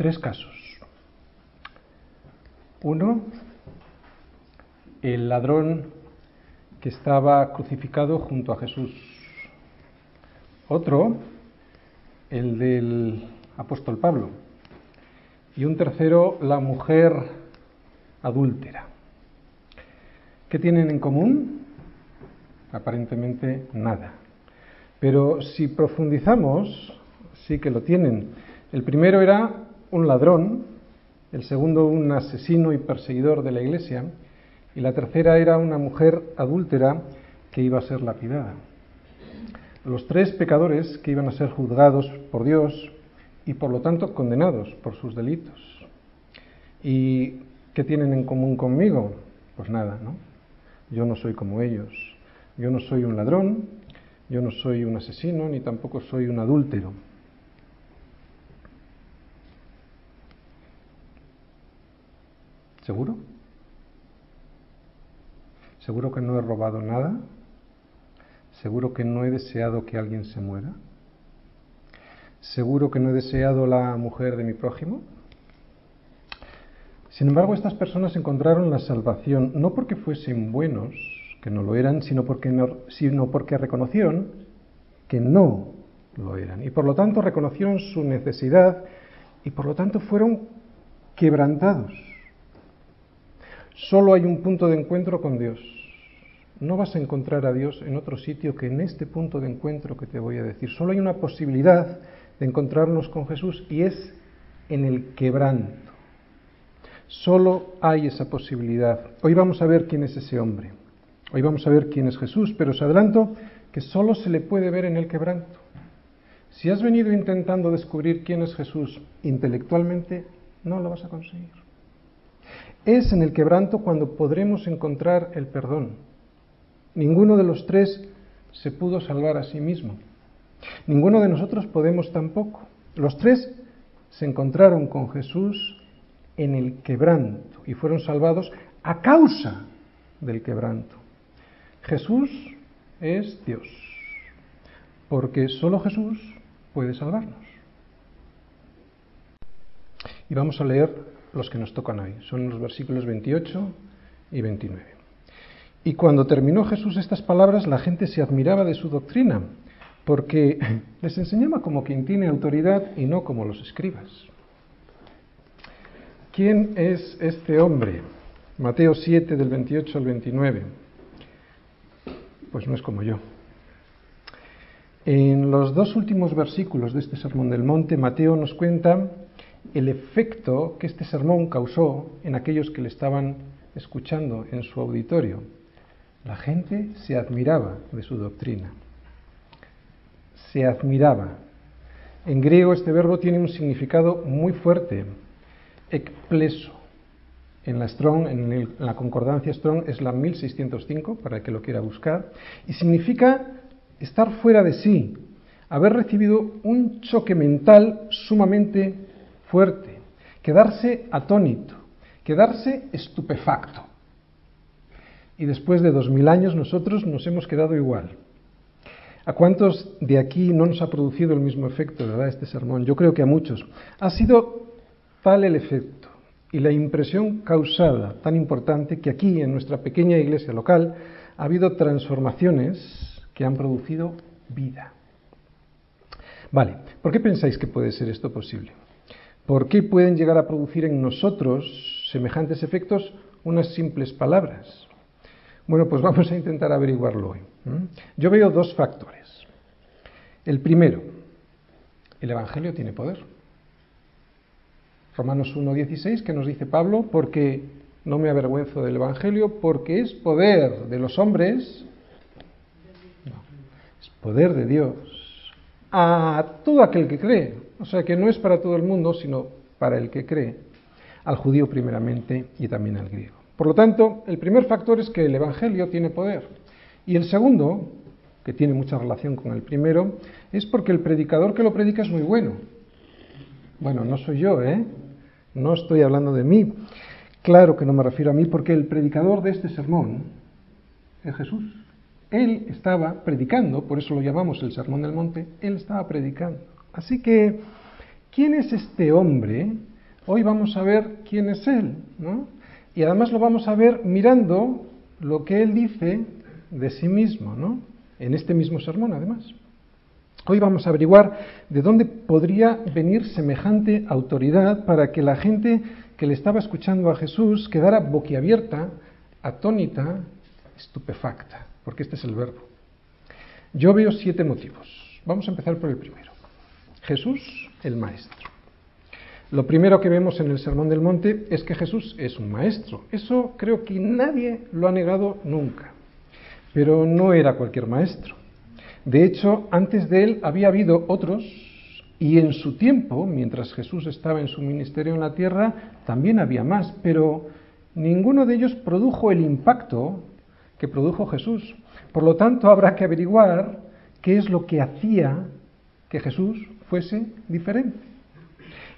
tres casos. Uno, el ladrón que estaba crucificado junto a Jesús. Otro, el del apóstol Pablo. Y un tercero, la mujer adúltera. ¿Qué tienen en común? Aparentemente nada. Pero si profundizamos, sí que lo tienen. El primero era un ladrón, el segundo un asesino y perseguidor de la iglesia, y la tercera era una mujer adúltera que iba a ser lapidada. Los tres pecadores que iban a ser juzgados por Dios y por lo tanto condenados por sus delitos. ¿Y qué tienen en común conmigo? Pues nada, ¿no? Yo no soy como ellos. Yo no soy un ladrón, yo no soy un asesino, ni tampoco soy un adúltero. ¿Seguro? ¿Seguro que no he robado nada? ¿Seguro que no he deseado que alguien se muera? ¿Seguro que no he deseado la mujer de mi prójimo? Sin embargo, estas personas encontraron la salvación no porque fuesen buenos, que no lo eran, sino porque, sino porque reconocieron que no lo eran. Y por lo tanto reconocieron su necesidad y por lo tanto fueron quebrantados. Solo hay un punto de encuentro con Dios. No vas a encontrar a Dios en otro sitio que en este punto de encuentro que te voy a decir. Solo hay una posibilidad de encontrarnos con Jesús y es en el quebranto. Solo hay esa posibilidad. Hoy vamos a ver quién es ese hombre. Hoy vamos a ver quién es Jesús, pero os adelanto que solo se le puede ver en el quebranto. Si has venido intentando descubrir quién es Jesús intelectualmente, no lo vas a conseguir. Es en el quebranto cuando podremos encontrar el perdón. Ninguno de los tres se pudo salvar a sí mismo. Ninguno de nosotros podemos tampoco. Los tres se encontraron con Jesús en el quebranto y fueron salvados a causa del quebranto. Jesús es Dios, porque solo Jesús puede salvarnos. Y vamos a leer los que nos tocan hoy. Son los versículos 28 y 29. Y cuando terminó Jesús estas palabras, la gente se admiraba de su doctrina, porque les enseñaba como quien tiene autoridad y no como los escribas. ¿Quién es este hombre? Mateo 7 del 28 al 29. Pues no es como yo. En los dos últimos versículos de este Sermón del Monte, Mateo nos cuenta el efecto que este sermón causó en aquellos que le estaban escuchando en su auditorio. La gente se admiraba de su doctrina. Se admiraba. En griego este verbo tiene un significado muy fuerte, ekpleso. En la Strong, en, la concordancia Strong es la 1605 para el que lo quiera buscar y significa estar fuera de sí, haber recibido un choque mental sumamente fuerte, quedarse atónito, quedarse estupefacto. Y después de dos mil años nosotros nos hemos quedado igual. ¿A cuántos de aquí no nos ha producido el mismo efecto, verdad, este sermón? Yo creo que a muchos. Ha sido tal el efecto y la impresión causada tan importante que aquí, en nuestra pequeña iglesia local, ha habido transformaciones que han producido vida. Vale, ¿por qué pensáis que puede ser esto posible? ¿Por qué pueden llegar a producir en nosotros semejantes efectos unas simples palabras? Bueno, pues vamos a intentar averiguarlo hoy. Yo veo dos factores. El primero, el Evangelio tiene poder. Romanos 1.16, que nos dice Pablo, porque no me avergüenzo del Evangelio, porque es poder de los hombres, es poder de Dios, a todo aquel que cree. O sea que no es para todo el mundo, sino para el que cree, al judío primeramente y también al griego. Por lo tanto, el primer factor es que el Evangelio tiene poder. Y el segundo, que tiene mucha relación con el primero, es porque el predicador que lo predica es muy bueno. Bueno, no soy yo, ¿eh? No estoy hablando de mí. Claro que no me refiero a mí porque el predicador de este sermón es Jesús. Él estaba predicando, por eso lo llamamos el Sermón del Monte, él estaba predicando. Así que, ¿quién es este hombre Hoy vamos a ver quién es Él, ¿no? Y además lo vamos a ver mirando lo que Él dice de sí mismo, ¿no? En este mismo sermón, además. Hoy vamos a averiguar de dónde podría venir semejante autoridad para que la gente que le estaba escuchando a Jesús quedara boquiabierta, atónita, estupefacta, porque este es el verbo. Yo veo siete motivos. Vamos a empezar por el primero. Jesús, el Maestro. Lo primero que vemos en el Sermón del Monte es que Jesús es un maestro. Eso creo que nadie lo ha negado nunca. Pero no era cualquier maestro. De hecho, antes de él había habido otros y en su tiempo, mientras Jesús estaba en su ministerio en la tierra, también había más, pero ninguno de ellos produjo el impacto que produjo Jesús. Por lo tanto, habrá que averiguar qué es lo que hacía que Jesús fuese diferente.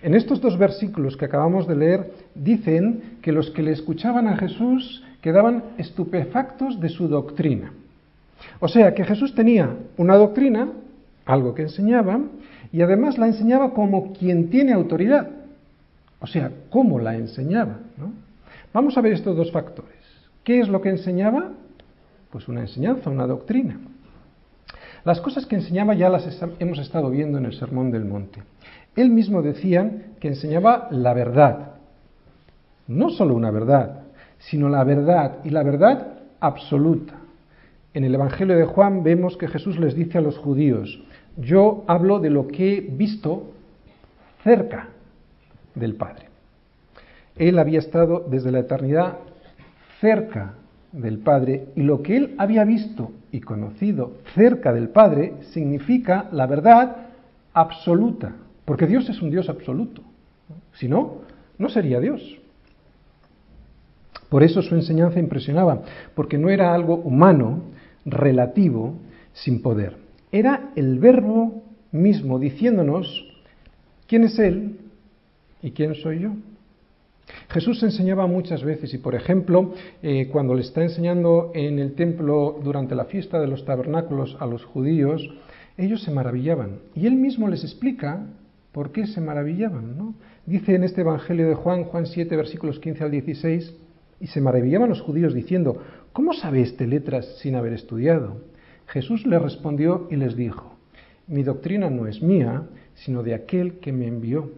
En estos dos versículos que acabamos de leer dicen que los que le escuchaban a Jesús quedaban estupefactos de su doctrina. O sea, que Jesús tenía una doctrina, algo que enseñaba, y además la enseñaba como quien tiene autoridad. O sea, cómo la enseñaba. Vamos a ver estos dos factores. ¿Qué es lo que enseñaba? Pues una enseñanza, una doctrina. Las cosas que enseñaba ya las hemos estado viendo en el Sermón del Monte. Él mismo decía que enseñaba la verdad. No solo una verdad, sino la verdad y la verdad absoluta. En el Evangelio de Juan vemos que Jesús les dice a los judíos, yo hablo de lo que he visto cerca del Padre. Él había estado desde la eternidad cerca del Padre y lo que él había visto y conocido cerca del Padre significa la verdad absoluta, porque Dios es un Dios absoluto. Si no, no sería Dios. Por eso su enseñanza impresionaba, porque no era algo humano, relativo, sin poder. Era el verbo mismo diciéndonos quién es Él y quién soy yo. Jesús enseñaba muchas veces y, por ejemplo, eh, cuando le está enseñando en el templo durante la fiesta de los tabernáculos a los judíos, ellos se maravillaban y él mismo les explica por qué se maravillaban. ¿no? Dice en este Evangelio de Juan, Juan 7, versículos 15 al 16, y se maravillaban los judíos diciendo, ¿cómo sabe este letras sin haber estudiado? Jesús les respondió y les dijo, mi doctrina no es mía, sino de aquel que me envió.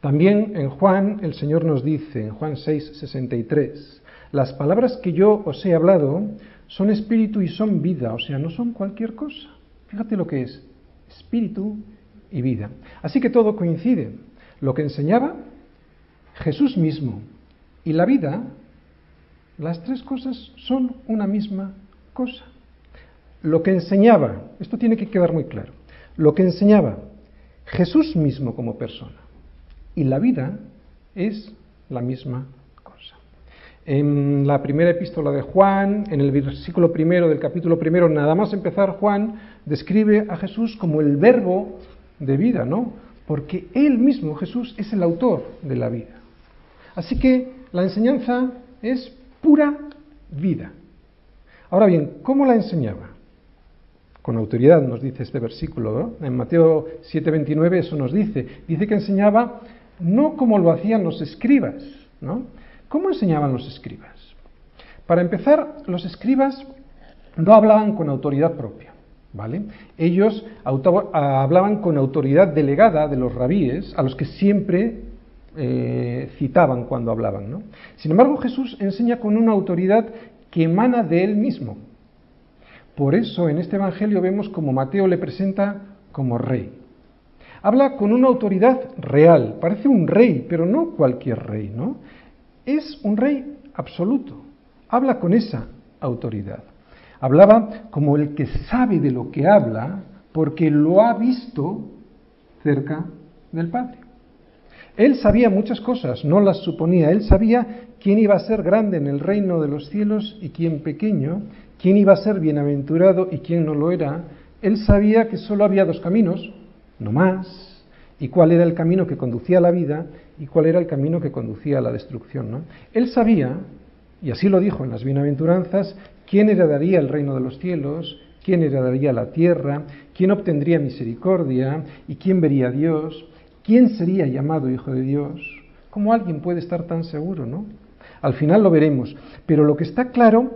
También en Juan el Señor nos dice, en Juan 6, 63, las palabras que yo os he hablado son espíritu y son vida, o sea, no son cualquier cosa. Fíjate lo que es, espíritu y vida. Así que todo coincide. Lo que enseñaba Jesús mismo y la vida, las tres cosas son una misma cosa. Lo que enseñaba, esto tiene que quedar muy claro, lo que enseñaba Jesús mismo como persona y la vida es la misma cosa. En la primera epístola de Juan, en el versículo primero del capítulo primero, nada más empezar Juan, describe a Jesús como el verbo de vida, ¿no? Porque él mismo, Jesús, es el autor de la vida. Así que la enseñanza es pura vida. Ahora bien, ¿cómo la enseñaba? Con autoridad nos dice este versículo, ¿no? En Mateo 7:29 eso nos dice. Dice que enseñaba no como lo hacían los escribas, ¿no? ¿Cómo enseñaban los escribas? Para empezar, los escribas no hablaban con autoridad propia, ¿vale? Ellos hablaban con autoridad delegada de los rabíes, a los que siempre eh, citaban cuando hablaban, ¿no? Sin embargo, Jesús enseña con una autoridad que emana de él mismo. Por eso en este Evangelio vemos como Mateo le presenta como rey. Habla con una autoridad real, parece un rey, pero no cualquier rey, ¿no? Es un rey absoluto. Habla con esa autoridad. Hablaba como el que sabe de lo que habla porque lo ha visto cerca del Padre. Él sabía muchas cosas, no las suponía. Él sabía quién iba a ser grande en el reino de los cielos y quién pequeño, quién iba a ser bienaventurado y quién no lo era. Él sabía que solo había dos caminos, no más, y cuál era el camino que conducía a la vida y cuál era el camino que conducía a la destrucción. ¿no? Él sabía, y así lo dijo en las bienaventuranzas, quién heredaría el reino de los cielos, quién heredaría la tierra, quién obtendría misericordia y quién vería a Dios, quién sería llamado Hijo de Dios, ¿cómo alguien puede estar tan seguro, no? Al final lo veremos, pero lo que está claro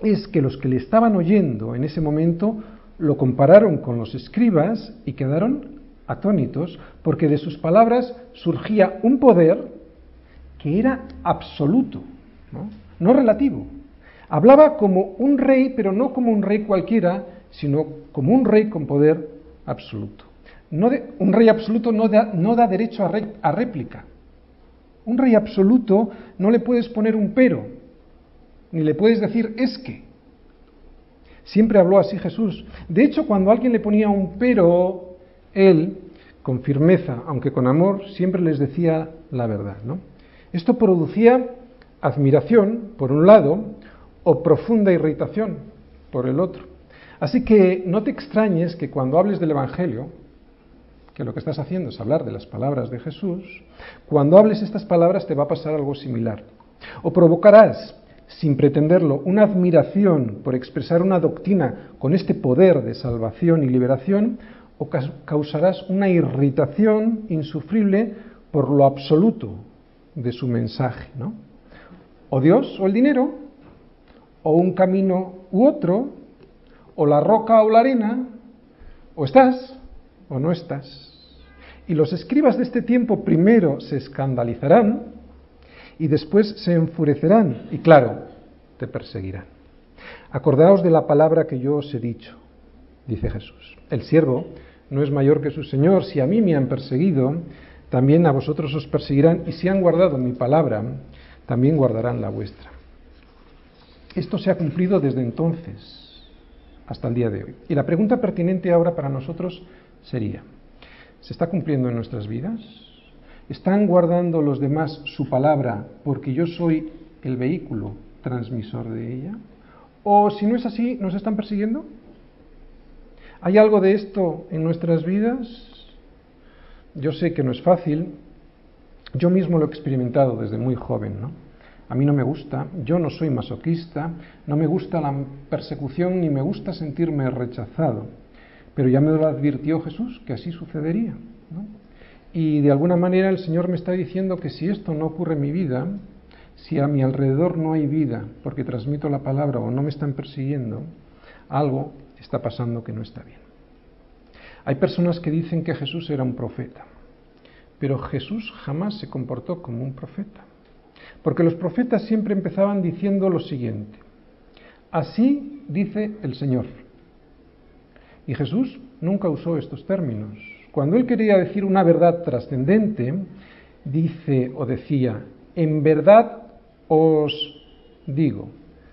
es que los que le estaban oyendo en ese momento lo compararon con los escribas y quedaron atónitos, porque de sus palabras surgía un poder que era absoluto, no, relativo. Hablaba como un rey, pero no como un rey cualquiera, sino como un rey con poder absoluto. No un rey absoluto no da, no da derecho a, a réplica. Un rey absoluto no le puedes poner un pero, ni le puedes decir es que. Siempre habló así Jesús. De hecho, cuando alguien le ponía un pero, él, con firmeza, aunque con amor, siempre les decía la verdad. ¿no? Esto producía admiración, por un lado, o profunda irritación, por el otro. Así que no te extrañes que cuando hables del Evangelio, que lo que estás haciendo es hablar de las palabras de Jesús, cuando hables estas palabras te va a pasar algo similar. O provocarás sin pretenderlo, una admiración por expresar una doctrina con este poder de salvación y liberación, o causarás una irritación insufrible por lo absoluto de su mensaje, ¿no? O Dios o el dinero, o un camino u otro, o la roca o la arena, o estás o no estás. Y los escribas de este tiempo primero se escandalizarán y después se enfurecerán y claro, te perseguirán. Acordaos de la palabra que yo os he dicho, dice Jesús. El siervo no es mayor que su Señor. Si a mí me han perseguido, también a vosotros os perseguirán. Y si han guardado mi palabra, también guardarán la vuestra. Esto se ha cumplido desde entonces hasta el día de hoy. Y la pregunta pertinente ahora para nosotros sería, ¿se está cumpliendo en nuestras vidas? ¿Están guardando los demás su palabra porque yo soy el vehículo transmisor de ella? ¿O si no es así, nos están persiguiendo? ¿Hay algo de esto en nuestras vidas? Yo sé que no es fácil. Yo mismo lo he experimentado desde muy joven, ¿no? A mí no me gusta, yo no soy masoquista, no me gusta la persecución ni me gusta sentirme rechazado. Pero ya me lo advirtió Jesús que así sucedería. ¿no? Y de alguna manera el Señor me está diciendo que si esto no ocurre en mi vida, si a mi alrededor no hay vida porque transmito la palabra o no me están persiguiendo, algo está pasando que no está bien. Hay personas que dicen que Jesús era un profeta, pero Jesús jamás se comportó como un profeta, porque los profetas siempre empezaban diciendo lo siguiente, así dice el Señor. Y Jesús nunca usó estos términos. Cuando él quería decir una verdad trascendente, dice o decía, en verdad os digo,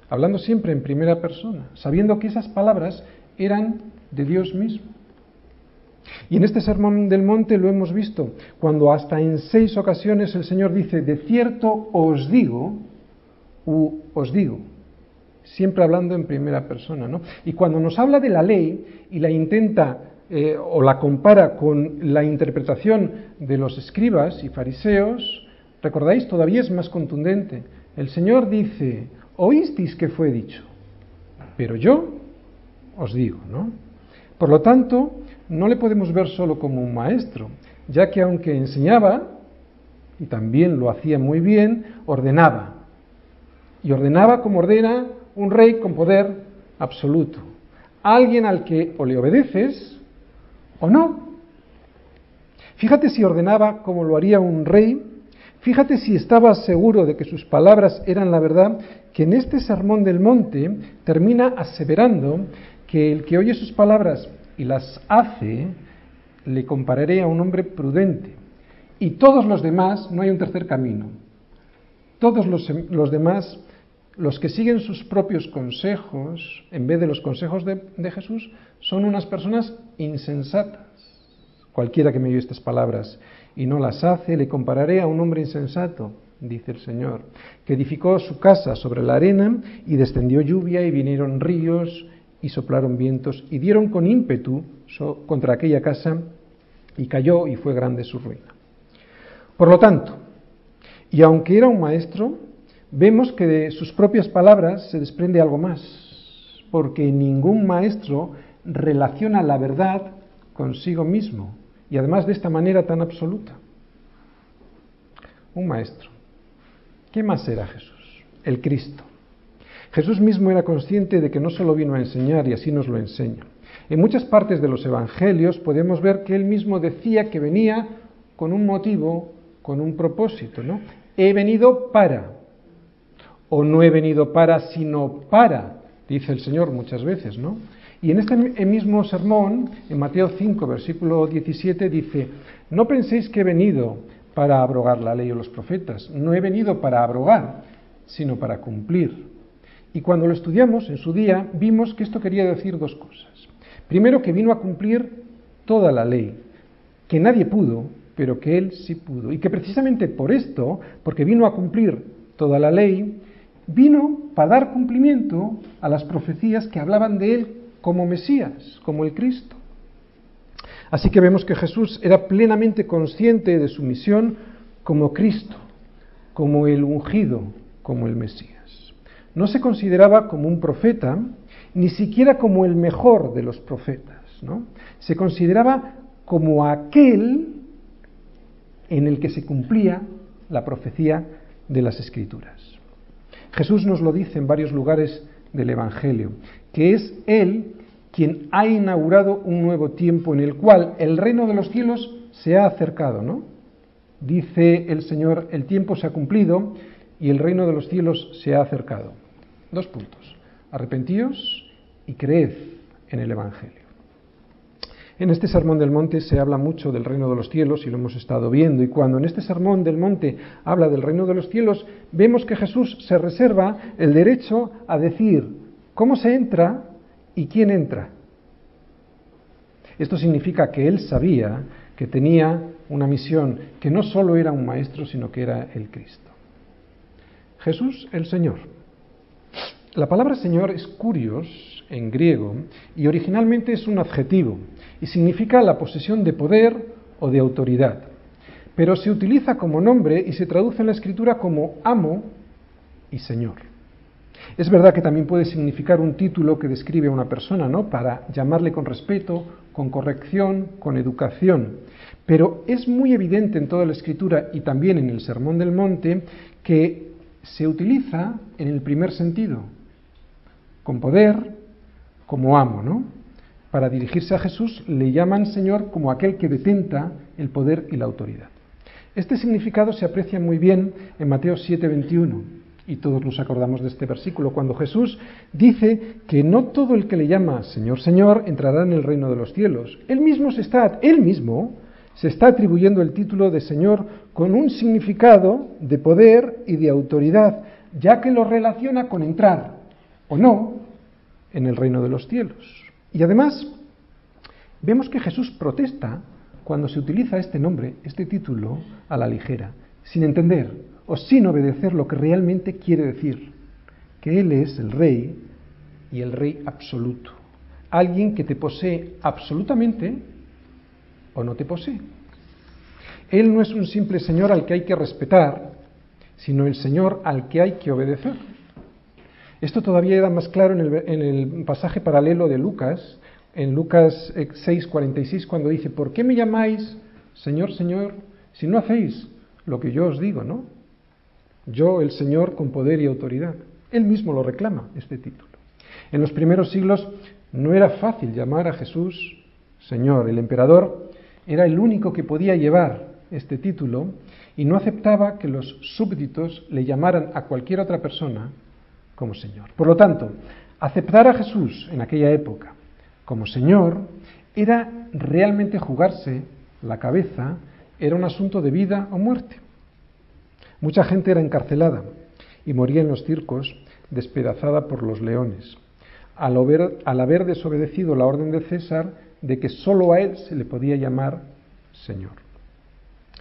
hablando siempre en primera persona, sabiendo que esas palabras eran de Dios mismo. Y en este sermón del monte lo hemos visto, cuando hasta en seis ocasiones el Señor dice, de cierto os digo, u os digo, siempre hablando en primera persona. ¿no? Y cuando nos habla de la ley y la intenta eh, o la compara con la interpretación de los escribas y fariseos, recordáis, todavía es más contundente. El Señor dice, oísteis que fue dicho, pero yo os digo, ¿no? Por lo tanto, no le podemos ver solo como un maestro, ya que aunque enseñaba, y también lo hacía muy bien, ordenaba. Y ordenaba como ordena un rey con poder absoluto. Alguien al que o le obedeces o no. Fíjate si ordenaba como lo haría un rey, fíjate si estaba seguro de que sus palabras eran la verdad, que en este sermón del monte termina aseverando que el que oye sus palabras y las hace, le compararé a un hombre prudente. Y todos los demás, no hay un tercer camino. Todos los, los demás, los que siguen sus propios consejos, en vez de los consejos de, Jesús, son unas personas insensatas. Cualquiera que me oye estas palabras y no las hace, le compararé a un hombre insensato, dice el Señor, que edificó su casa sobre la arena y descendió lluvia y vinieron ríos y soplaron vientos y dieron con ímpetu contra aquella casa y cayó y fue grande su ruina. Por lo tanto, y aunque era un maestro, vemos que de sus propias palabras se desprende algo más, porque ningún maestro relaciona la verdad consigo mismo y además de esta manera tan absoluta. Un maestro. ¿Qué más era Jesús? El Cristo. Jesús mismo era consciente de que no solo vino a enseñar y así nos lo enseña. En muchas partes de los evangelios podemos ver que él mismo decía que venía con un motivo, con un propósito, ¿no? He venido para, o no he venido para, sino para, dice el Señor muchas veces, ¿no? Y en este mismo sermón, en Mateo 5, versículo 17, dice, no penséis que he venido para abrogar la ley o los profetas, no he venido para abrogar, sino para cumplir. Y cuando lo estudiamos en su día, vimos que esto quería decir dos cosas. Primero, que vino a cumplir toda la ley, que nadie pudo, pero que él sí pudo. Y que precisamente por esto, porque vino a cumplir toda la ley, vino para dar cumplimiento a las profecías que hablaban de él como Mesías, como el Cristo. Así que vemos que Jesús era plenamente consciente de su misión como Cristo, como el ungido, como el Mesías. No se consideraba como un profeta, ni siquiera como el mejor de los profetas, ¿no? Se consideraba como aquel en el que se cumplía la profecía de las Escrituras. Jesús nos lo dice en varios lugares del Evangelio, que es Él quien ha inaugurado un nuevo tiempo en el cual el reino de los cielos se ha acercado, ¿no? Dice el Señor, el tiempo se ha cumplido y el reino de los cielos se ha acercado. Dos puntos. Arrepentíos y creed en el Evangelio. En este sermón del monte se habla mucho del reino de los cielos y lo hemos estado viendo. Y cuando en este sermón del monte habla del reino de los cielos, vemos que Jesús se reserva el derecho a decir cómo se entra y quién entra. Esto significa que él sabía que tenía una misión, que no solo era un maestro, sino que era el Cristo. Jesús el Señor. La palabra Señor es curios en griego y originalmente es un adjetivo y significa la posesión de poder o de autoridad, pero se utiliza como nombre y se traduce en la escritura como amo y Señor. Es verdad que también puede significar un título que describe a una persona, ¿no? Para llamarle con respeto, con corrección, con educación. Pero es muy evidente en toda la escritura y también en el Sermón del Monte que se utiliza en el primer sentido, con poder, como amo, ¿no? Para dirigirse a Jesús le llaman Señor como aquel que detenta el poder y la autoridad. Este significado se aprecia muy bien en Mateo 7:21 y todos nos acordamos de este versículo cuando Jesús dice que no todo el que le llama Señor, Señor entrará en el reino de los cielos. Él mismo se está, él mismo se está atribuyendo el título de Señor con un significado de poder y de autoridad, ya que lo relaciona con entrar o no en el reino de los cielos. Y además, vemos que Jesús protesta cuando se utiliza este nombre, este título, a la ligera, sin entender o sin obedecer lo que realmente quiere decir, que Él es el Rey y el Rey absoluto, alguien que te posee absolutamente o no te posee. Él no es un simple Señor al que hay que respetar, sino el Señor al que hay que obedecer. Esto todavía era más claro en el, pasaje paralelo de Lucas, en Lucas 6:46, cuando dice, ¿por qué me llamáis Señor, Señor, si no hacéis lo que yo os digo, ¿no? Yo, el Señor, con poder y autoridad. Él mismo lo reclama, este título. En los primeros siglos no era fácil llamar a Jesús Señor. El emperador era el único que podía llevar este título y no aceptaba que los súbditos le llamaran a cualquier otra persona como Señor. Por lo tanto, aceptar a Jesús en aquella época como Señor era realmente jugarse la cabeza, era un asunto de vida o muerte. Mucha gente era encarcelada y moría en los circos despedazada por los leones, al haber, al haber desobedecido la orden de César de que sólo a él se le podía llamar Señor.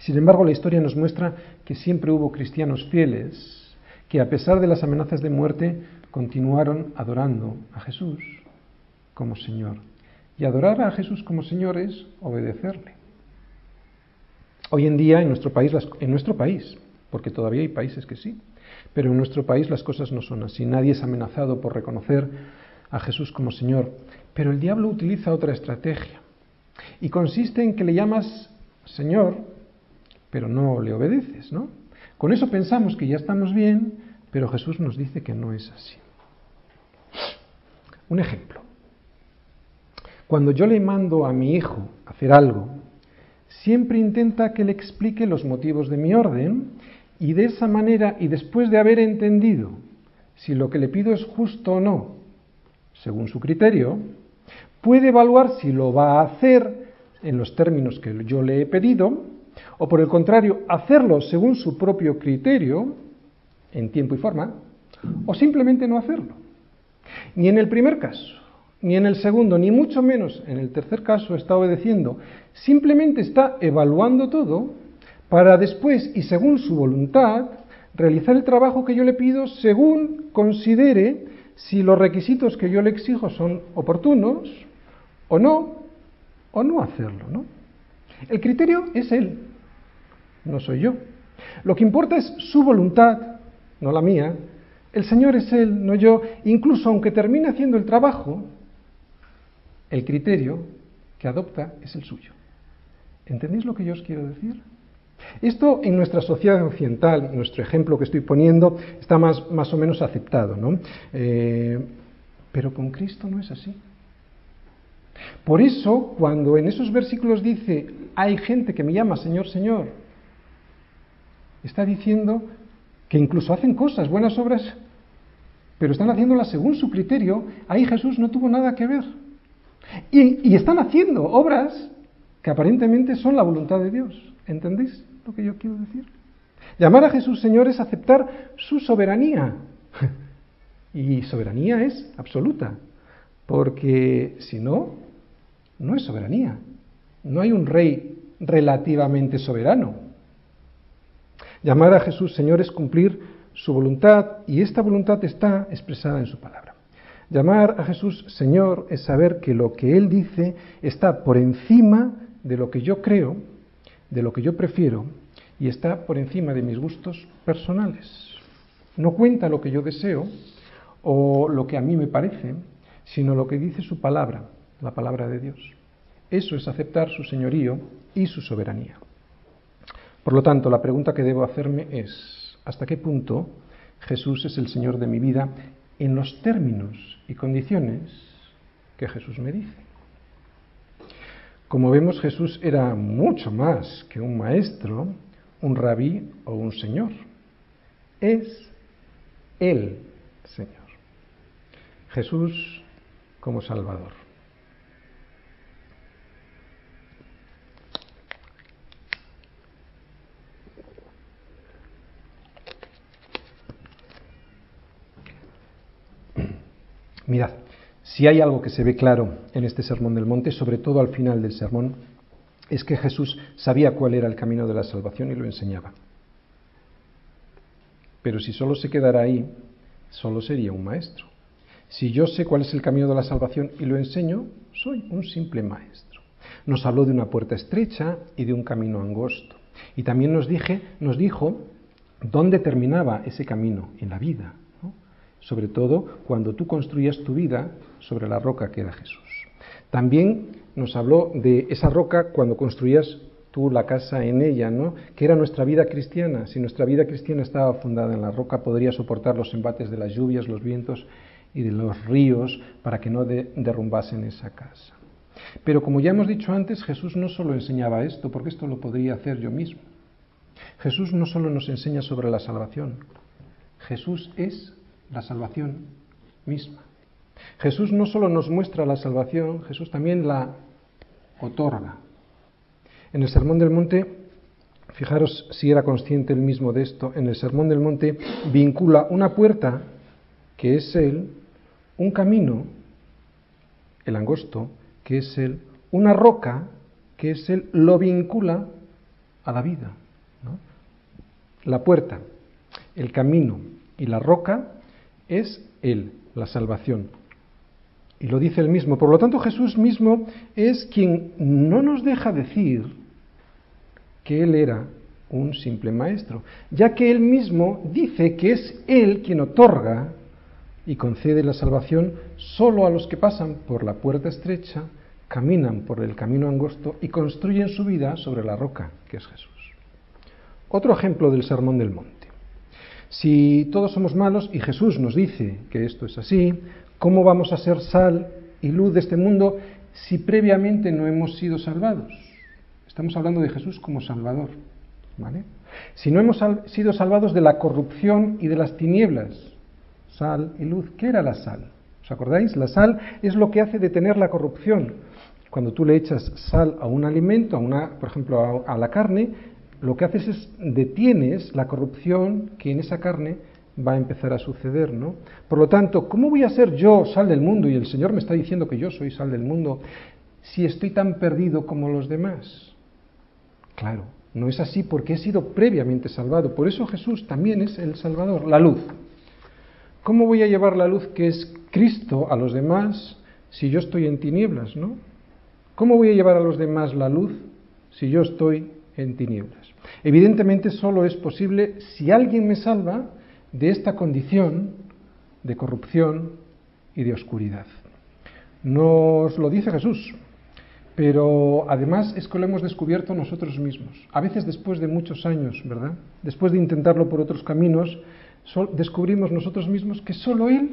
Sin embargo, la historia nos muestra que siempre hubo cristianos fieles que a pesar de las amenazas de muerte continuaron adorando a Jesús como Señor. Y adorar a Jesús como Señor es obedecerle. Hoy en día en nuestro país, en nuestro país, porque todavía hay países que sí, pero en nuestro país las cosas no son así. Nadie es amenazado por reconocer a Jesús como Señor. Pero el diablo utiliza otra estrategia. Y consiste en que le llamas Señor, pero no le obedeces, ¿no? Con eso pensamos que ya estamos bien, pero Jesús nos dice que no es así. Un ejemplo. Cuando yo le mando a mi hijo hacer algo, siempre intenta que le explique los motivos de mi orden y de esa manera, y después de haber entendido si lo que le pido es justo o no, según su criterio, puede evaluar si lo va a hacer en los términos que yo le he pedido, o por el contrario, hacerlo según su propio criterio, en tiempo y forma, o simplemente no hacerlo. Ni en el primer caso, ni en el segundo, ni mucho menos en el tercer caso está obedeciendo, simplemente está evaluando todo para después y según su voluntad realizar el trabajo que yo le pido según considere si los requisitos que yo le exijo son oportunos o no, o no hacerlo, ¿no? El criterio es él, no soy yo. Lo que importa es su voluntad, no la mía. El Señor es Él, no yo. Incluso aunque termine haciendo el trabajo, el criterio que adopta es el suyo. ¿Entendéis lo que yo os quiero decir? Esto en nuestra sociedad occidental, nuestro ejemplo que estoy poniendo, está más, más o menos aceptado, ¿no? Eh, pero con Cristo no es así. Por eso, cuando en esos versículos dice, hay gente que me llama Señor, Señor, está diciendo que incluso hacen cosas, buenas obras, pero están haciéndolas según su criterio, ahí Jesús no tuvo nada que ver. Y, y están haciendo obras que aparentemente son la voluntad de Dios. ¿Entendéis lo que yo quiero decir? Llamar a Jesús Señor es aceptar su soberanía. Y soberanía es absoluta, porque si no, no es soberanía. No hay un rey relativamente soberano. Llamar a Jesús Señor es cumplir su voluntad y esta voluntad está expresada en su palabra. Llamar a Jesús Señor es saber que lo que Él dice está por encima de lo que yo creo de lo que yo prefiero y está por encima de mis gustos personales. No cuenta lo que yo deseo o lo que a mí me parece, sino lo que dice su palabra, la palabra de Dios. Eso es aceptar su señorío y su soberanía. Por lo tanto, la pregunta que debo hacerme es, ¿hasta qué punto Jesús es el Señor de mi vida en los términos y condiciones que Jesús me dice? Como vemos, Jesús era mucho más que un maestro, un rabí o un señor. Es el Señor. Jesús como Salvador. Mirad, si hay algo que se ve claro en este Sermón del Monte, sobre todo al final del sermón, es que Jesús sabía cuál era el camino de la salvación y lo enseñaba. Pero si solo se quedara ahí, solo sería un maestro. Si yo sé cuál es el camino de la salvación y lo enseño, soy un simple maestro. Nos habló de una puerta estrecha y de un camino angosto. Y también nos, dije, nos dijo dónde terminaba ese camino en la vida, sobre todo cuando tú construías tu vida sobre la roca que era Jesús. También nos habló de esa roca cuando construías tú la casa en ella, ¿no? Que era nuestra vida cristiana. Si nuestra vida cristiana estaba fundada en la roca, podría soportar los embates de las lluvias, los vientos y de los ríos para que no derrumbasen esa casa. Pero como ya hemos dicho antes, Jesús no solo enseñaba esto, porque esto lo podría hacer yo mismo. Jesús no solo nos enseña sobre la salvación, Jesús es la salvación misma. Jesús no solo nos muestra la salvación, Jesús también la otorga. En el Sermón del Monte, fijaros si era consciente él mismo de esto, en el Sermón del Monte vincula una puerta, que es Él, un camino, el angosto, que es Él, una roca, que es Él, lo vincula a la vida. La puerta, el camino y la roca es Él, la salvación. Y lo dice él mismo. Por lo tanto, Jesús mismo es quien no nos deja decir que Él era un simple maestro, ya que Él mismo dice que es Él quien otorga y concede la salvación solo a los que pasan por la puerta estrecha caminan por el camino angosto y construyen su vida sobre la roca, que es Jesús. Otro ejemplo del Sermón del Monte. Si todos somos malos y Jesús nos dice que esto es así, ¿cómo vamos a ser sal y luz de este mundo si previamente no hemos sido salvados? Estamos hablando de Jesús como Salvador. ¿vale? Si no hemos sido salvados de la corrupción y de las tinieblas, sal y luz, ¿qué era la sal? ¿Os acordáis? La sal es lo que hace detener la corrupción. Cuando tú le echas sal a un alimento, a una, por ejemplo, a, a la carne, lo que haces es detienes la corrupción que en esa carne va a empezar a suceder, ¿no? Por lo tanto, ¿cómo voy a ser yo sal del mundo y el Señor me está diciendo que yo soy sal del mundo si estoy tan perdido como los demás? Claro, no es así porque he sido previamente salvado. Por eso Jesús también es el Salvador, la luz. ¿Cómo voy a llevar la luz que es Cristo a los demás si yo estoy en tinieblas, no? ¿Cómo voy a llevar a los demás la luz si yo estoy en tinieblas? Evidentemente solo es posible si alguien me salva de esta condición de corrupción y de oscuridad. Nos lo dice Jesús, pero además es que lo hemos descubierto nosotros mismos. A veces después de muchos años, ¿verdad? Después de intentarlo por otros caminos, descubrimos nosotros mismos que solo Él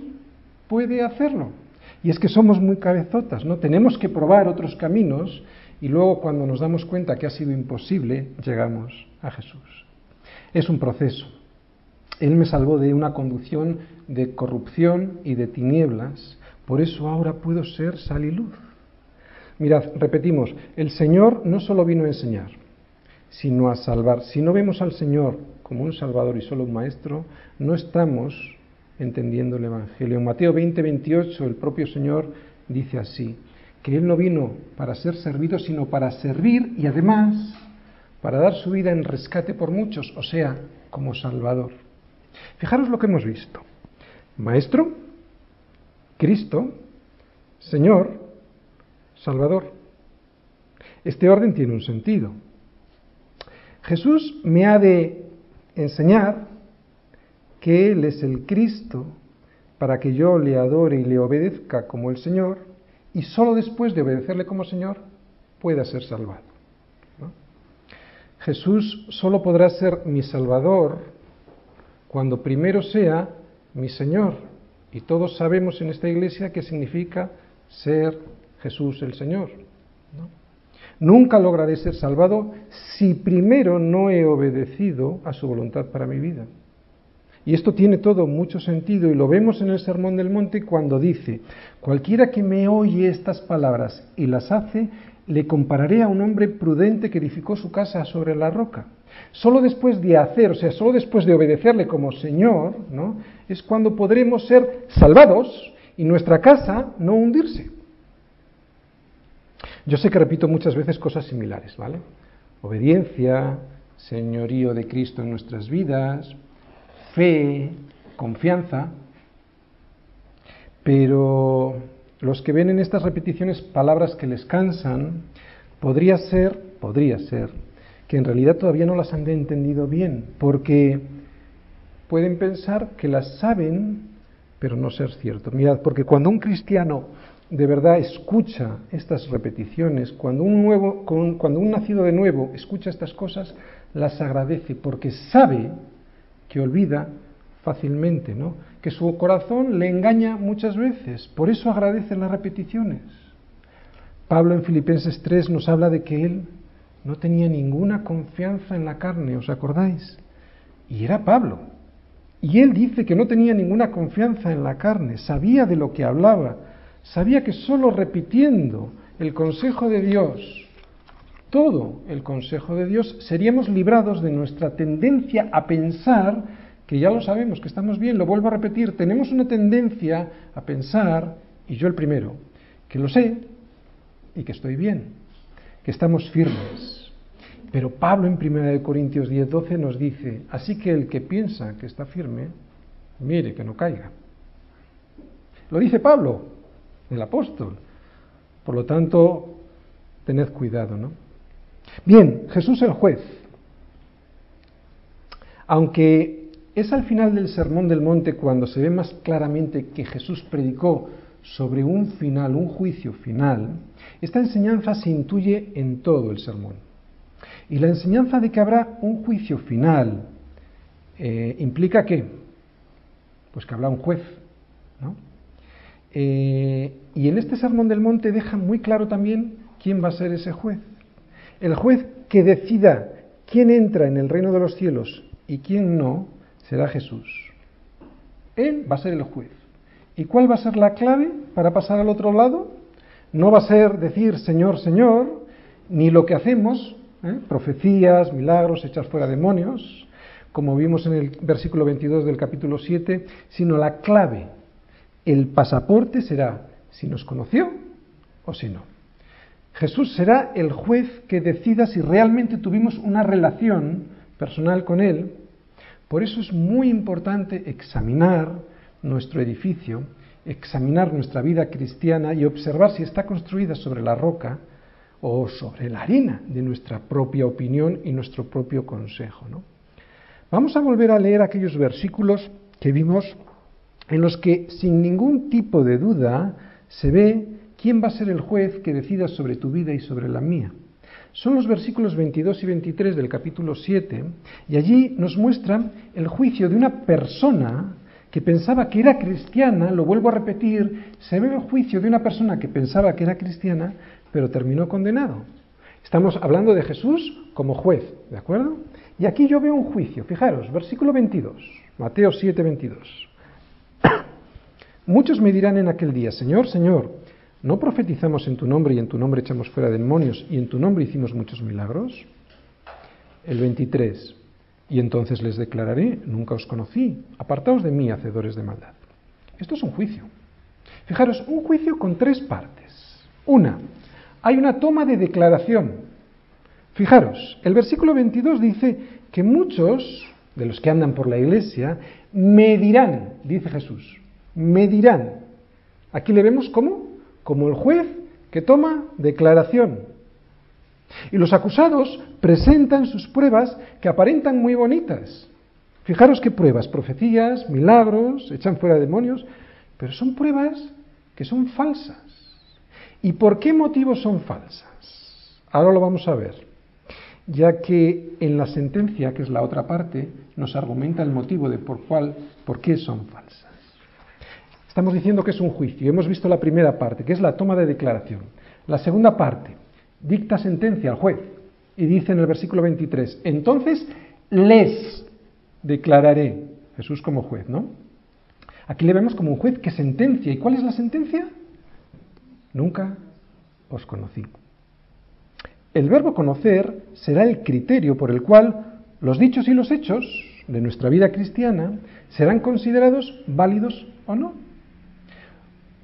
puede hacerlo. Y es que somos muy cabezotas, ¿no? Tenemos que probar otros caminos y luego cuando nos damos cuenta que ha sido imposible, llegamos a Jesús. Es un proceso. Él me salvó de una conducción de corrupción y de tinieblas, por eso ahora puedo ser sal y luz. Mirad, repetimos, el Señor no solo vino a enseñar, sino a salvar. Si no vemos al Señor como un Salvador y solo un Maestro, no estamos entendiendo el Evangelio. En Mateo 20, 28 el propio Señor dice así, que Él no vino para ser servido, sino para servir y además para dar su vida en rescate por muchos, o sea, como Salvador. Fijaros lo que hemos visto. Maestro, Cristo, Señor, Salvador. Este orden tiene un sentido. Jesús me ha de enseñar que Él es el Cristo para que yo le adore y le obedezca como el Señor y solo después de obedecerle como Señor pueda ser salvado. Jesús solo podrá ser mi Salvador cuando primero sea mi Señor. Y todos sabemos en esta iglesia qué significa ser Jesús el Señor. Nunca lograré ser salvado si primero no he obedecido a su voluntad para mi vida. Y esto tiene todo mucho sentido y lo vemos en el Sermón del Monte cuando dice, cualquiera que me oye estas palabras y las hace, le compararé a un hombre prudente que edificó su casa sobre la roca. Solo después de hacer, o sea, solo después de obedecerle como Señor, ¿no? Es cuando podremos ser salvados y nuestra casa no hundirse. Yo sé que repito muchas veces cosas similares, ¿vale? Obediencia, señorío de Cristo en nuestras vidas, fe, confianza, pero los que ven en estas repeticiones palabras que les cansan, podría ser, podría ser, que en realidad todavía no las han entendido bien, porque pueden pensar que las saben, pero no ser cierto. Mirad, porque cuando un cristiano de verdad escucha estas repeticiones, cuando un, nuevo, cuando un nacido de nuevo escucha estas cosas, las agradece, porque sabe que olvida fácilmente, ¿no? Que su corazón le engaña muchas veces, por eso agradece las repeticiones. Pablo en Filipenses 3 nos habla de que él no tenía ninguna confianza en la carne, ¿os acordáis? Y era Pablo. Y él dice que no tenía ninguna confianza en la carne, sabía de lo que hablaba, sabía que solo repitiendo el consejo de Dios, todo el consejo de Dios, seríamos librados de nuestra tendencia a pensar que ya lo sabemos, que estamos bien, lo vuelvo a repetir, tenemos una tendencia a pensar, y yo el primero, que lo sé y que estoy bien, que estamos firmes. Pero Pablo en 1 Corintios 10, 12 nos dice, así que el que piensa que está firme, mire que no caiga. Lo dice Pablo, el apóstol. Por lo tanto, tened cuidado, ¿no? Bien, Jesús el juez. Aunque es al final del Sermón del Monte cuando se ve más claramente que Jesús predicó sobre un final, un juicio final, esta enseñanza se intuye en todo el sermón. Y la enseñanza de que habrá un juicio final eh, implica que, pues que habrá un juez, ¿no? Eh, y en este sermón del monte deja muy claro también quién va a ser ese juez. El juez que decida quién entra en el reino de los cielos y quién no, será Jesús. Él va a ser el juez. ¿Y cuál va a ser la clave para pasar al otro lado? No va a ser decir Señor, Señor, ni lo que hacemos, ¿eh? profecías, milagros, echar fuera demonios, como vimos en el versículo 22 del capítulo 7, sino la clave, el pasaporte será si nos conoció o si no. Jesús será el juez que decida si realmente tuvimos una relación personal con Él. Por eso es muy importante examinar nuestro edificio, examinar nuestra vida cristiana y observar si está construida sobre la roca o sobre la arena de nuestra propia opinión y nuestro propio consejo. Vamos a volver a leer aquellos versículos que vimos en los que sin ningún tipo de duda se ve quién va a ser el juez que decida sobre tu vida y sobre la mía. Son los versículos 22 y 23 del capítulo 7 y allí nos muestran el juicio de una persona que pensaba que era cristiana, lo vuelvo a repetir, se ve el juicio de una persona que pensaba que era cristiana, pero terminó condenado. Estamos hablando de Jesús como juez, ¿de acuerdo? Y aquí yo veo un juicio, fijaros, versículo 22, Mateo 7, 22. Muchos me dirán en aquel día, Señor, Señor, ¿no profetizamos en tu nombre y en tu nombre echamos fuera demonios y en tu nombre hicimos muchos milagros? El 23. Y entonces les declararé, nunca os conocí, apartaos de mí, hacedores de maldad. Esto es un juicio. Fijaros, un juicio con tres partes. Una, hay una toma de declaración. Fijaros, el versículo 22 dice que muchos de los que andan por la iglesia me dirán, dice Jesús, me dirán. Aquí le vemos como, como el juez que toma declaración. Y los acusados presentan sus pruebas que aparentan muy bonitas. Fijaros qué pruebas, profecías, milagros, echan fuera demonios, pero son pruebas que son falsas. ¿Y por qué motivos son falsas? Ahora lo vamos a ver, ya que en la sentencia, que es la otra parte, nos argumenta el motivo de por cuál, por qué son falsas. Estamos diciendo que es un juicio. Hemos visto la primera parte, que es la toma de declaración. La segunda parte, dicta sentencia al juez y dice en el versículo 23, entonces les declararé, Jesús como juez, ¿no? Aquí le vemos como un juez que sentencia. ¿Y cuál es la sentencia? Nunca os conocí. El verbo conocer será el criterio por el cual los dichos y los hechos de nuestra vida cristiana serán considerados válidos o no.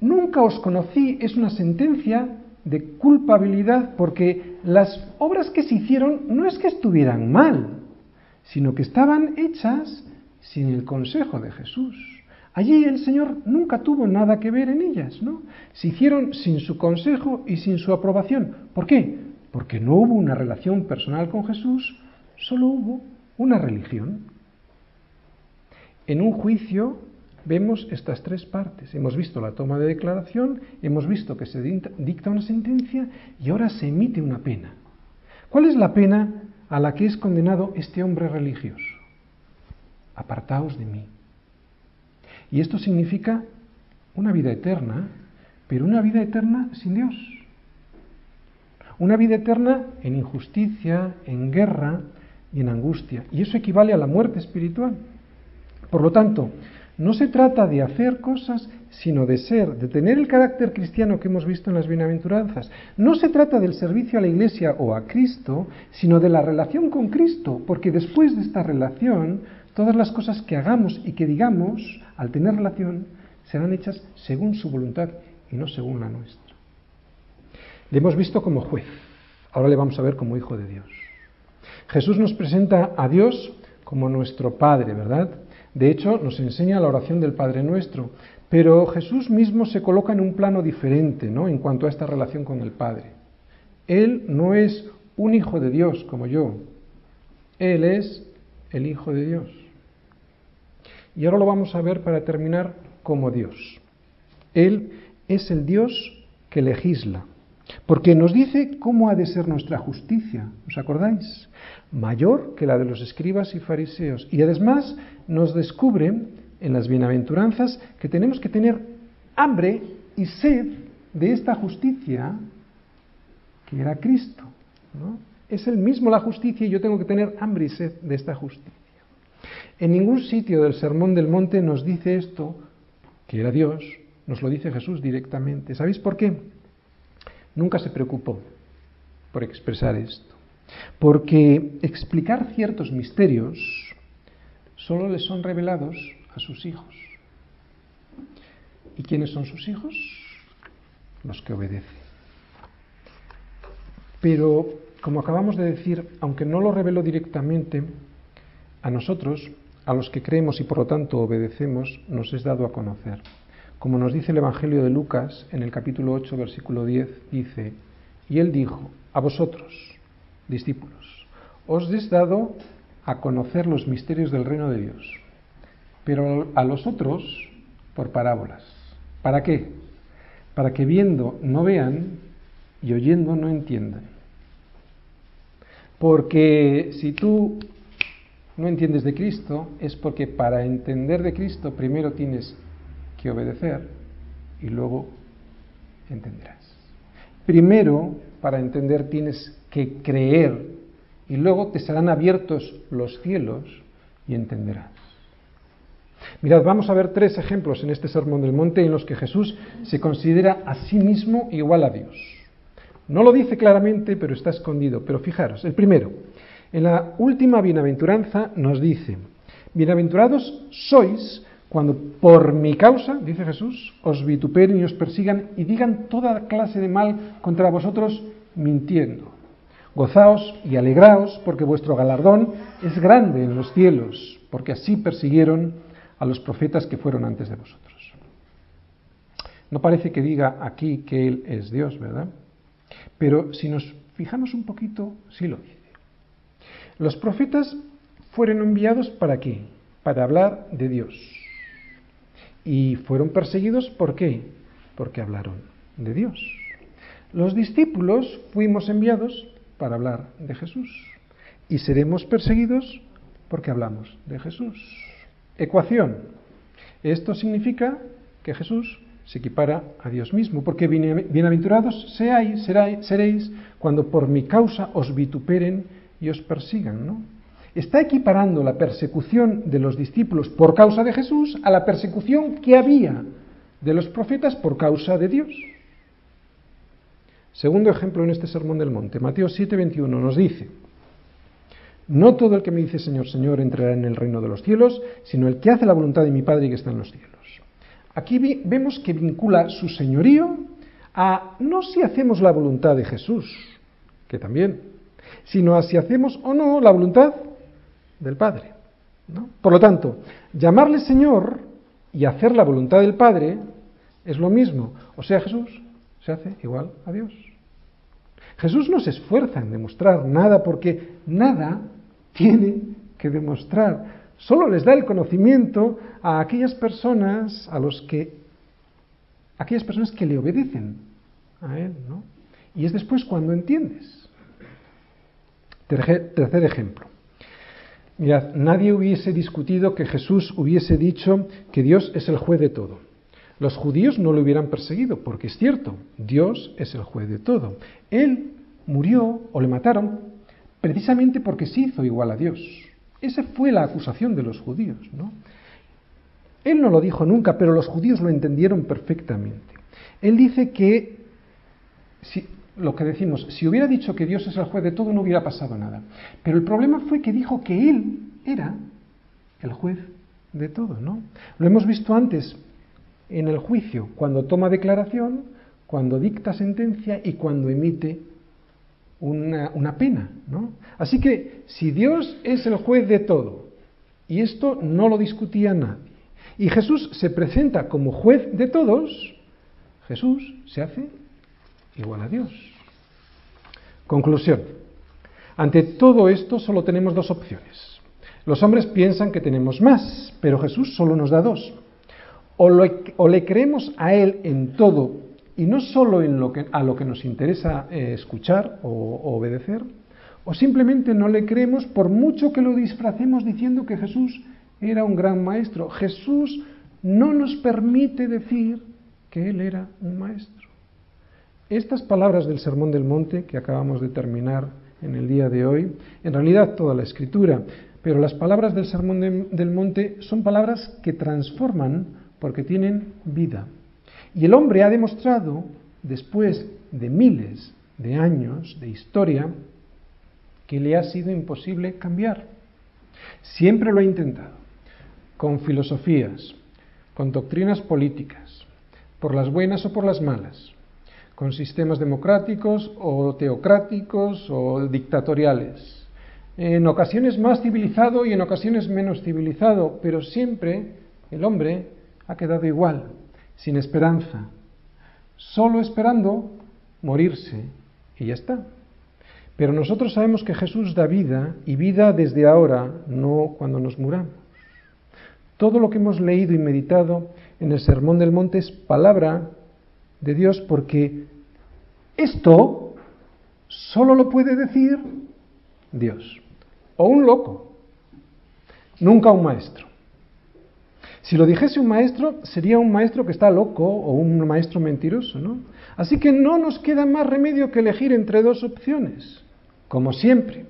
Nunca os conocí es una sentencia de culpabilidad porque las obras que se hicieron no es que estuvieran mal, sino que estaban hechas sin el consejo de Jesús. Allí el Señor nunca tuvo nada que ver en ellas, ¿no? Se hicieron sin su consejo y sin su aprobación. ¿Por qué? Porque no hubo una relación personal con Jesús, solo hubo una religión. En un juicio vemos estas tres partes. Hemos visto la toma de declaración, hemos visto que se dicta una sentencia y ahora se emite una pena. ¿Cuál es la pena a la que es condenado este hombre religioso? Apartaos de mí. Y esto significa una vida eterna, pero una vida eterna sin Dios. Una vida eterna en injusticia, en guerra y en angustia. Y eso equivale a la muerte espiritual. Por lo tanto, no se trata de hacer cosas, sino de ser, de tener el carácter cristiano que hemos visto en las bienaventuranzas. No se trata del servicio a la Iglesia o a Cristo, sino de la relación con Cristo, porque después de esta relación, todas las cosas que hagamos y que digamos, al tener relación, serán hechas según su voluntad y no según la nuestra. Le hemos visto como juez, ahora le vamos a ver como hijo de Dios. Jesús nos presenta a Dios como nuestro Padre, ¿verdad? De hecho, nos enseña la oración del Padre Nuestro, pero Jesús mismo se coloca en un plano diferente, ¿no? En cuanto a esta relación con el Padre. Él no es un hijo de Dios como yo. Él es el Hijo de Dios. Y ahora lo vamos a ver para terminar como Dios. Él es el Dios que legisla, porque nos dice cómo ha de ser nuestra justicia, ¿os acordáis? Mayor que la de los escribas y fariseos. Y además nos descubre en las bienaventuranzas que tenemos que tener hambre y sed de esta justicia que era Cristo. ¿no? Es el mismo la justicia y yo tengo que tener hambre y sed de esta justicia. En ningún sitio del Sermón del Monte nos dice esto, que era Dios, nos lo dice Jesús directamente. ¿Sabéis por qué? Nunca se preocupó por expresar esto. Porque explicar ciertos misterios solo les son revelados a sus hijos. ¿Y quiénes son sus hijos? Los que obedecen. Pero, como acabamos de decir, aunque no lo reveló directamente, a nosotros, a los que creemos y por lo tanto obedecemos, nos es dado a conocer. Como nos dice el Evangelio de Lucas en el capítulo 8, versículo 10, dice, y él dijo, a vosotros, discípulos, os es dado a conocer los misterios del reino de Dios, pero a los otros por parábolas. ¿Para qué? Para que viendo no vean y oyendo no entiendan. Porque si tú no entiendes de Cristo, es porque para entender de Cristo primero tienes que obedecer y luego entenderás. Primero, para entender tienes que creer y luego te serán abiertos los cielos y entenderás. Mirad, vamos a ver tres ejemplos en este Sermón del Monte en los que Jesús se considera a sí mismo igual a Dios. No lo dice claramente, pero está escondido. Pero fijaros, el primero, en la última bienaventuranza nos dice, bienaventurados sois cuando por mi causa, dice Jesús, os vituperen y os persigan y digan toda clase de mal contra vosotros mintiendo. Gozaos y alegraos porque vuestro galardón es grande en los cielos, porque así persiguieron a los profetas que fueron antes de vosotros. No parece que diga aquí que Él es Dios, ¿verdad? Pero si nos fijamos un poquito, sí lo dice. Los profetas fueron enviados para qué? Para hablar de Dios. Y fueron perseguidos ¿por qué? Porque hablaron de Dios. Los discípulos fuimos enviados para hablar de Jesús. Y seremos perseguidos porque hablamos de Jesús ecuación. Esto significa que Jesús se equipara a Dios mismo, porque bienaventurados seáis, seréis cuando por mi causa os vituperen y os persigan, ¿no? Está equiparando la persecución de los discípulos por causa de Jesús a la persecución que había de los profetas por causa de Dios. Segundo ejemplo en este Sermón del Monte, Mateo 7:21 nos dice, no todo el que me dice Señor, Señor entrará en el reino de los cielos, sino el que hace la voluntad de mi Padre que está en los cielos. Aquí vemos que vincula su señorío a no si hacemos la voluntad de Jesús, que también, sino a si hacemos o no la voluntad del Padre. Por lo tanto, llamarle Señor y hacer la voluntad del Padre es lo mismo. O sea, Jesús se hace igual a Dios. Jesús no se esfuerza en demostrar nada porque nada tiene que demostrar. Solo les da el conocimiento a aquellas personas a los que aquellas personas que le obedecen a él, ¿no? Y es después cuando entiendes. Tercer ejemplo. Mirad, nadie hubiese discutido que Jesús hubiese dicho que Dios es el juez de todo. Los judíos no lo hubieran perseguido, porque es cierto, Dios es el juez de todo. Él murió o le mataron precisamente porque se hizo igual a Dios. Esa fue la acusación de los judíos. ¿no? Él no lo dijo nunca, pero los judíos lo entendieron perfectamente. Él dice que, si, lo que decimos, si hubiera dicho que Dios es el juez de todo, no hubiera pasado nada. Pero el problema fue que dijo que Él era el juez de todo. ¿no? Lo hemos visto antes en el juicio, cuando toma declaración, cuando dicta sentencia y cuando emite una, pena. ¿no? Así que si Dios es el juez de todo, y esto no lo discutía nadie, y Jesús se presenta como juez de todos, Jesús se hace igual a Dios. Conclusión. Ante todo esto solo tenemos dos opciones. Los hombres piensan que tenemos más, pero Jesús solo nos da dos. O, le creemos a Él en todo y no solo en lo que, a lo que nos interesa eh, escuchar o, o obedecer, o simplemente no le creemos por mucho que lo disfracemos diciendo que Jesús era un gran maestro. Jesús no nos permite decir que Él era un maestro. Estas palabras del Sermón del Monte que acabamos de terminar en el día de hoy, en realidad toda la escritura, pero las palabras del Sermón del Monte son palabras que transforman porque tienen vida. Y el hombre ha demostrado, después de miles de años de historia, que le ha sido imposible cambiar. Siempre lo ha intentado, con filosofías, con doctrinas políticas, por las buenas o por las malas, con sistemas democráticos o teocráticos o dictatoriales, en ocasiones más civilizado y en ocasiones menos civilizado, pero siempre el hombre ha quedado igual, sin esperanza, solo esperando morirse y ya está. Pero nosotros sabemos que Jesús da vida y vida desde ahora, no cuando nos muramos. Todo lo que hemos leído y meditado en el Sermón del Monte es palabra de Dios porque esto solo lo puede decir Dios o un loco, nunca un maestro. Si lo dijese un maestro, sería un maestro que está loco o un maestro mentiroso, ¿no? Así que no nos queda más remedio que elegir entre dos opciones, como siempre.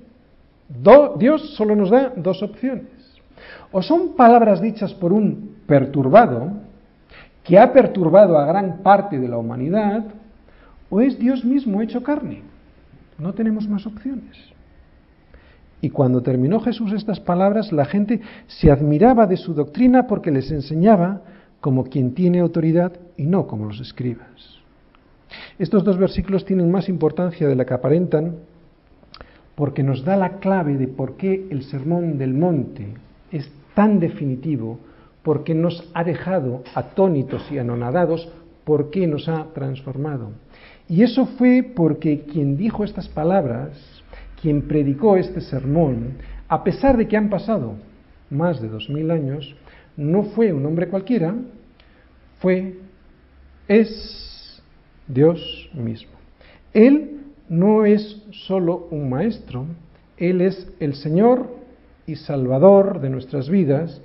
Dios solo nos da dos opciones. O son palabras dichas por un perturbado, que ha perturbado a gran parte de la humanidad, o es Dios mismo hecho carne. No tenemos más opciones. Y cuando terminó Jesús estas palabras, la gente se admiraba de su doctrina porque les enseñaba como quien tiene autoridad y no como los escribas. Estos dos versículos tienen más importancia de la que aparentan porque nos da la clave de por qué el sermón del monte es tan definitivo, porque nos ha dejado atónitos y anonadados, por qué nos ha transformado. Y eso fue porque quien dijo estas palabras, quien predicó este sermón, a pesar de que han pasado más de dos mil años, no fue un hombre cualquiera, fue, es Dios mismo. Él no es solo un maestro, Él es el Señor y Salvador de nuestras vidas,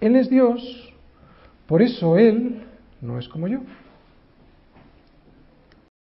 Él es Dios, por eso Él no es como yo.